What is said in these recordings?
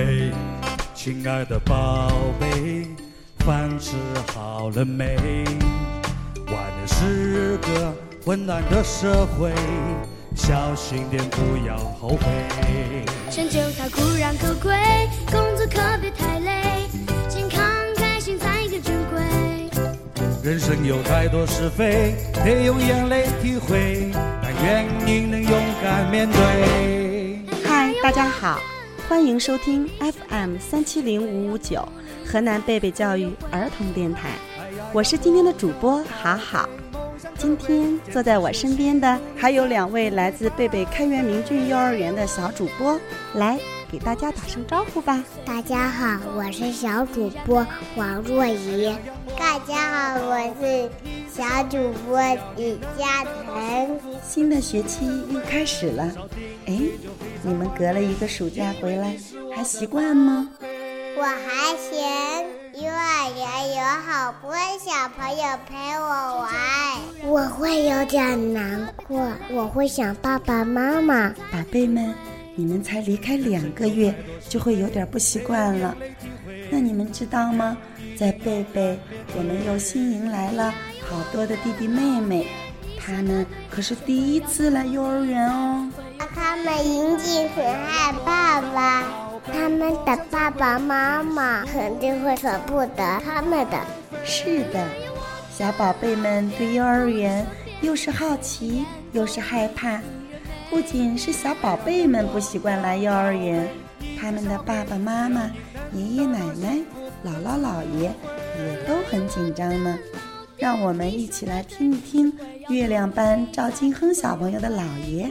喂，亲爱的宝贝，饭吃好了没？外面是个混乱的社会，小心点，不要后悔。成就它固然可贵，工作可别太累，健康开心才更珍贵。人生有太多是非，得用眼泪体会，但愿你能勇敢面对。嗨，大家好，欢迎收听 FM 三七零五五九河南贝贝教育儿童电台，我是今天的主播好好。今天坐在我身边的还有两位来自贝贝开元明郡幼儿园的小主播，来给大家打声招呼吧。大家好，我是小主播王若怡。大家好，我是小主播李嘉诚。新的学期又开始了，哎，你们隔了一个暑假回来，还习惯吗？我还行幼儿园有好多小朋友陪我玩，我会有点难过，我会想爸爸妈妈。宝贝们，你们才离开两个月，就会有点不习惯了。那你们知道吗？在贝贝，我们又新迎来了好多的弟弟妹妹，他们可是第一次来幼儿园哦。他们一定很害怕吧？他们的爸爸妈妈肯定会舍不得他们的。是的，小宝贝们对幼儿园又是好奇又是害怕。不仅是小宝贝们不习惯来幼儿园，他们的爸爸妈妈、爷爷奶奶、姥姥姥爷也都很紧张呢。让我们一起来听一听月亮班赵金亨小朋友的姥爷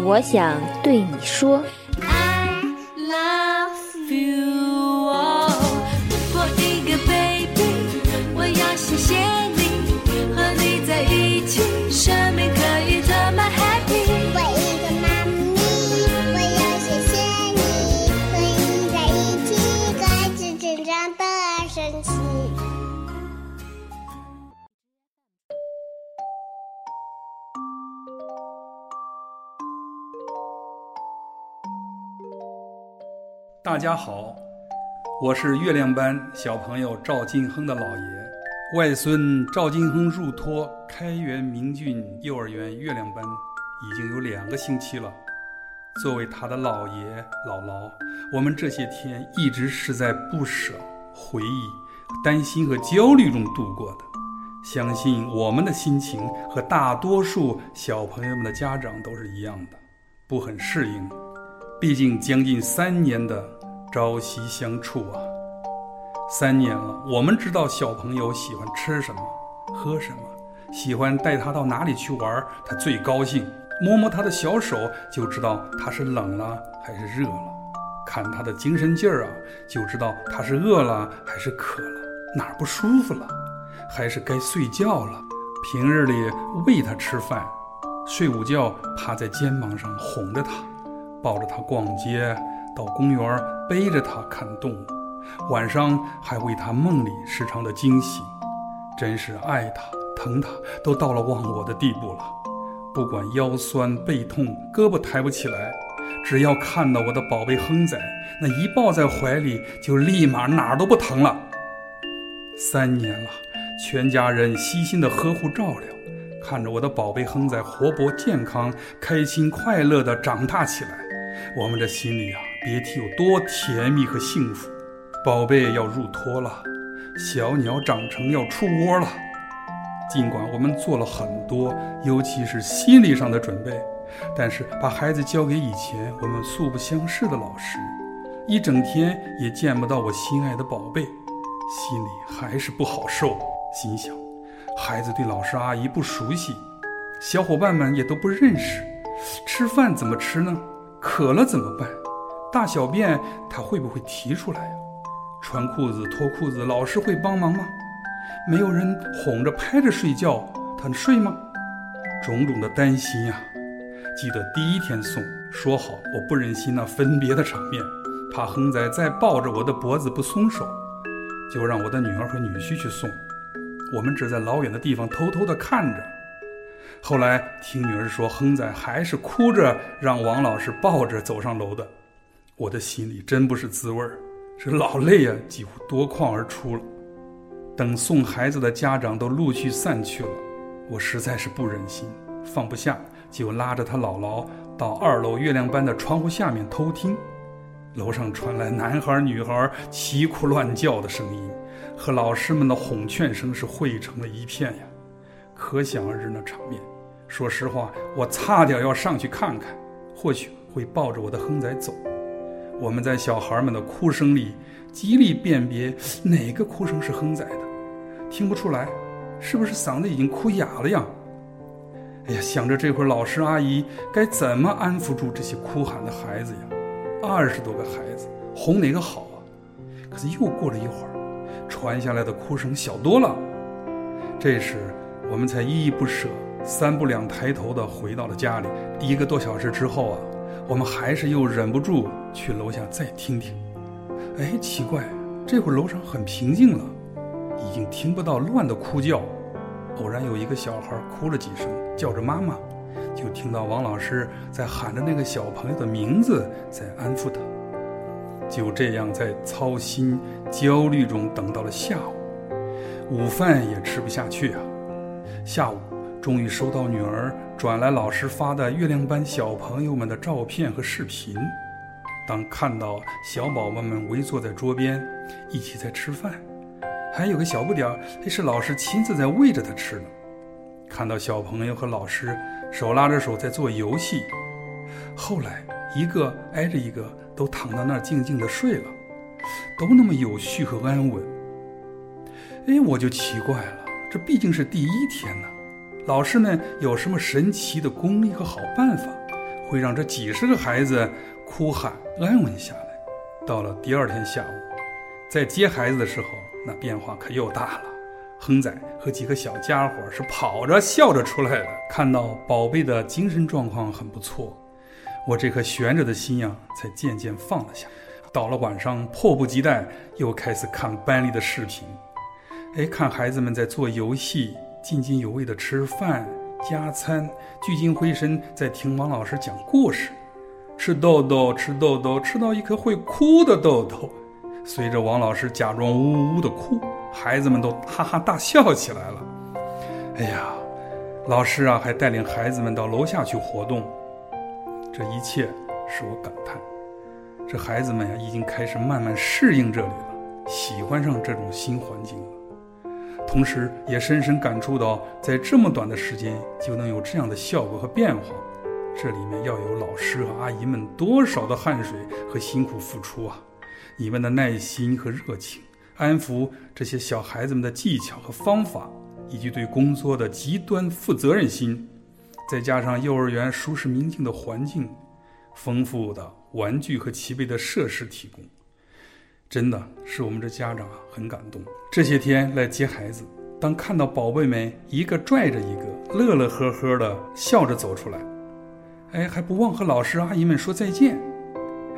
我想对你说。I love you 大家好，我是月亮班小朋友赵金亨的姥爷，外孙赵金亨入托开元明郡幼儿园月亮班已经有两个星期了。作为他的姥爷姥姥，我们这些天一直是在不舍、回忆、担心和焦虑中度过的。相信我们的心情和大多数小朋友们的家长都是一样的，不很适应。毕竟将近三年的朝夕相处啊，三年了，我们知道小朋友喜欢吃什么、喝什么，喜欢带他到哪里去玩，他最高兴。摸摸他的小手，就知道他是冷了还是热了；看他的精神劲儿啊，就知道他是饿了还是渴了，哪儿不舒服了，还是该睡觉了。平日里喂他吃饭，睡午觉趴在肩膀上哄着他。抱着他逛街，到公园背着他看动物，晚上还为他梦里时常的惊醒，真是爱他疼他都到了忘我的地步了。不管腰酸背痛、胳膊抬不起来，只要看到我的宝贝亨仔，那一抱在怀里就立马哪儿都不疼了。三年了，全家人悉心的呵护照料。看着我的宝贝亨仔活泼健康、开心快乐的长大起来，我们这心里啊，别提有多甜蜜和幸福。宝贝要入托了，小鸟长成要出窝了。尽管我们做了很多，尤其是心理上的准备，但是把孩子交给以前我们素不相识的老师，一整天也见不到我心爱的宝贝，心里还是不好受。心想。孩子对老师阿姨不熟悉，小伙伴们也都不认识，吃饭怎么吃呢？渴了怎么办？大小便他会不会提出来呀？穿裤子、脱裤子，老师会帮忙吗？没有人哄着、拍着睡觉，他睡吗？种种的担心呀！记得第一天送，说好我不忍心那分别的场面，怕亨仔再抱着我的脖子不松手，就让我的女儿和女婿去送。我们只在老远的地方偷偷地看着。后来听女儿说，亨仔还是哭着让王老师抱着走上楼的，我的心里真不是滋味儿，这老泪啊，几乎夺眶而出了。等送孩子的家长都陆续散去了，我实在是不忍心，放不下。就拉着他姥姥到二楼月亮班的窗户下面偷听，楼上传来男孩女孩啼哭乱叫的声音，和老师们的哄劝声是汇成了一片呀，可想而知那场面。说实话，我差点要上去看看，或许会抱着我的亨仔走。我们在小孩们的哭声里极力辨别哪个哭声是亨仔的，听不出来，是不是嗓子已经哭哑了呀？哎呀，想着这会儿老师阿姨该怎么安抚住这些哭喊的孩子呀？二十多个孩子，哄哪个好啊？可是又过了一会儿，传下来的哭声小多了。这时，我们才依依不舍、三步两抬头地回到了家里。一个多小时之后啊，我们还是又忍不住去楼下再听听。哎，奇怪，这会儿楼上很平静了，已经听不到乱的哭叫。偶然有一个小孩哭了几声，叫着妈妈，就听到王老师在喊着那个小朋友的名字，在安抚他。就这样在操心焦虑中等到了下午，午饭也吃不下去啊。下午终于收到女儿转来老师发的月亮班小朋友们的照片和视频。当看到小宝宝们围坐在桌边，一起在吃饭。还有个小不点儿，那是老师亲自在喂着他吃呢。看到小朋友和老师手拉着手在做游戏，后来一个挨着一个都躺到那儿静静的睡了，都那么有序和安稳。哎，我就奇怪了，这毕竟是第一天呢，老师们有什么神奇的功力和好办法，会让这几十个孩子哭喊安稳下来？到了第二天下午，在接孩子的时候。那变化可又大了，亨仔和几个小家伙是跑着笑着出来的。看到宝贝的精神状况很不错，我这颗悬着的心呀，才渐渐放了下。到了晚上，迫不及待又开始看班里的视频。哎，看孩子们在做游戏，津津有味的吃饭加餐，聚精会神在听王老师讲故事，吃豆豆，吃豆豆，吃到一颗会哭的豆豆。随着王老师假装呜呜的哭，孩子们都哈哈大笑起来了。哎呀，老师啊，还带领孩子们到楼下去活动。这一切使我感叹，这孩子们呀，已经开始慢慢适应这里了，喜欢上这种新环境了。同时，也深深感触到，在这么短的时间就能有这样的效果和变化，这里面要有老师和阿姨们多少的汗水和辛苦付出啊！你们的耐心和热情，安抚这些小孩子们的技巧和方法，以及对工作的极端负责任心，再加上幼儿园舒适明净的环境，丰富的玩具和齐备的设施提供，真的是我们这家长啊很感动。这些天来接孩子，当看到宝贝们一个拽着一个，乐乐呵呵的笑着走出来，哎，还不忘和老师阿姨们说再见。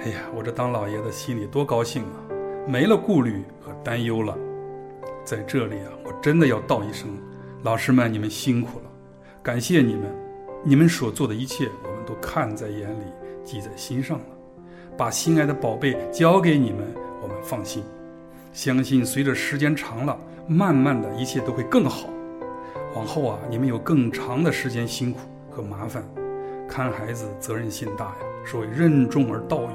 哎呀，我这当老爷子心里多高兴啊！没了顾虑和担忧了。在这里啊，我真的要道一声，老师们，你们辛苦了，感谢你们，你们所做的一切，我们都看在眼里，记在心上了。把心爱的宝贝交给你们，我们放心，相信随着时间长了，慢慢的一切都会更好。往后啊，你们有更长的时间辛苦和麻烦，看孩子责任心大呀。所谓任重而道远，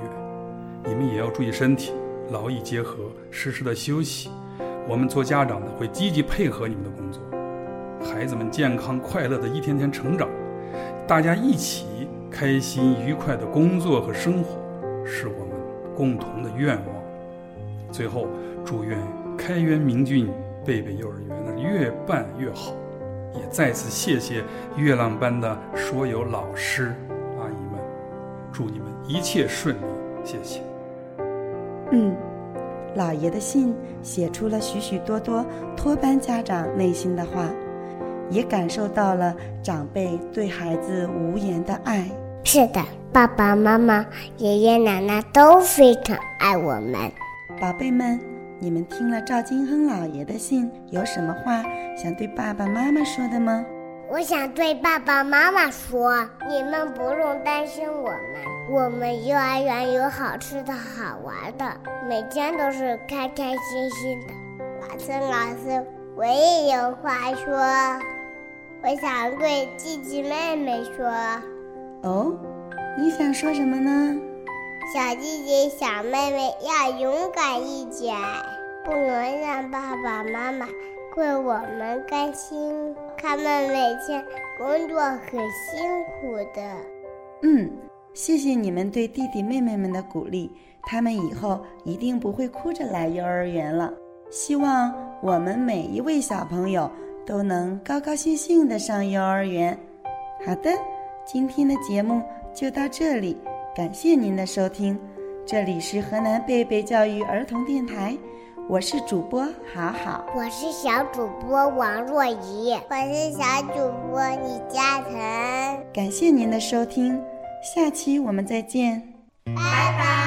你们也要注意身体，劳逸结合，适时的休息。我们做家长的会积极配合你们的工作，孩子们健康快乐的一天天成长，大家一起开心愉快的工作和生活，是我们共同的愿望。最后，祝愿开元明郡贝贝幼儿园呢越办越好，也再次谢谢月浪班的所有老师阿姨们。祝你们一切顺利，谢谢。嗯，老爷的信写出了许许多多托班家长内心的话，也感受到了长辈对孩子无言的爱。是的，爸爸妈妈、爷爷奶奶都非常爱我们。宝贝们，你们听了赵金亨老爷的信，有什么话想对爸爸妈妈说的吗？我想对爸爸妈妈说：你们不用担心我们，我们幼儿园有好吃的好玩的，每天都是开开心心的。老师，老师，我也有话说，我想对弟弟妹妹说。哦，你想说什么呢？小弟弟、小妹妹要勇敢一点，不能让爸爸妈妈为我们担心。他们每天工作很辛苦的。嗯，谢谢你们对弟弟妹妹们的鼓励，他们以后一定不会哭着来幼儿园了。希望我们每一位小朋友都能高高兴兴的上幼儿园。好的，今天的节目就到这里，感谢您的收听，这里是河南贝贝教育儿童电台。我是主播好好，我是小主播王若怡，我是小主播李嘉诚。感谢您的收听，下期我们再见，拜拜。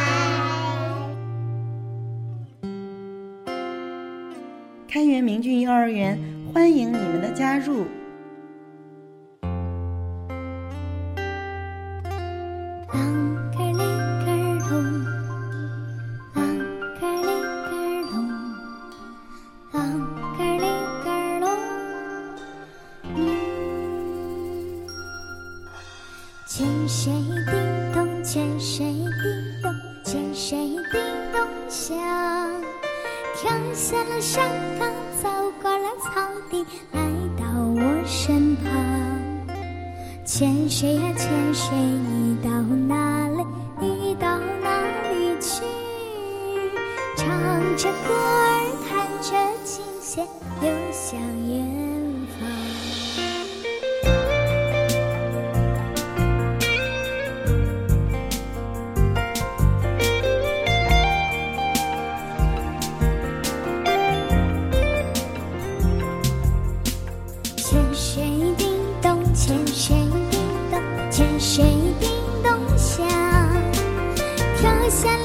开元明郡幼儿园欢迎你们的加入。牵谁叮咚，牵谁叮咚，牵谁叮咚响。跳下了山岗，走过了草地，来到我身旁。牵谁呀，牵谁？你到哪里？你到哪里去？唱着歌儿，弹着琴弦，流向远方。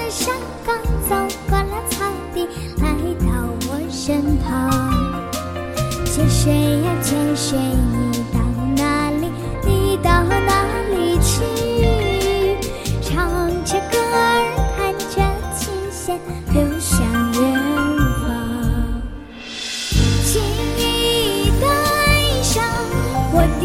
山岗走过了草地来到我身旁。泉水呀泉水你到哪里你到哪里去？唱着歌儿弹着琴弦流向远方。请你带上我的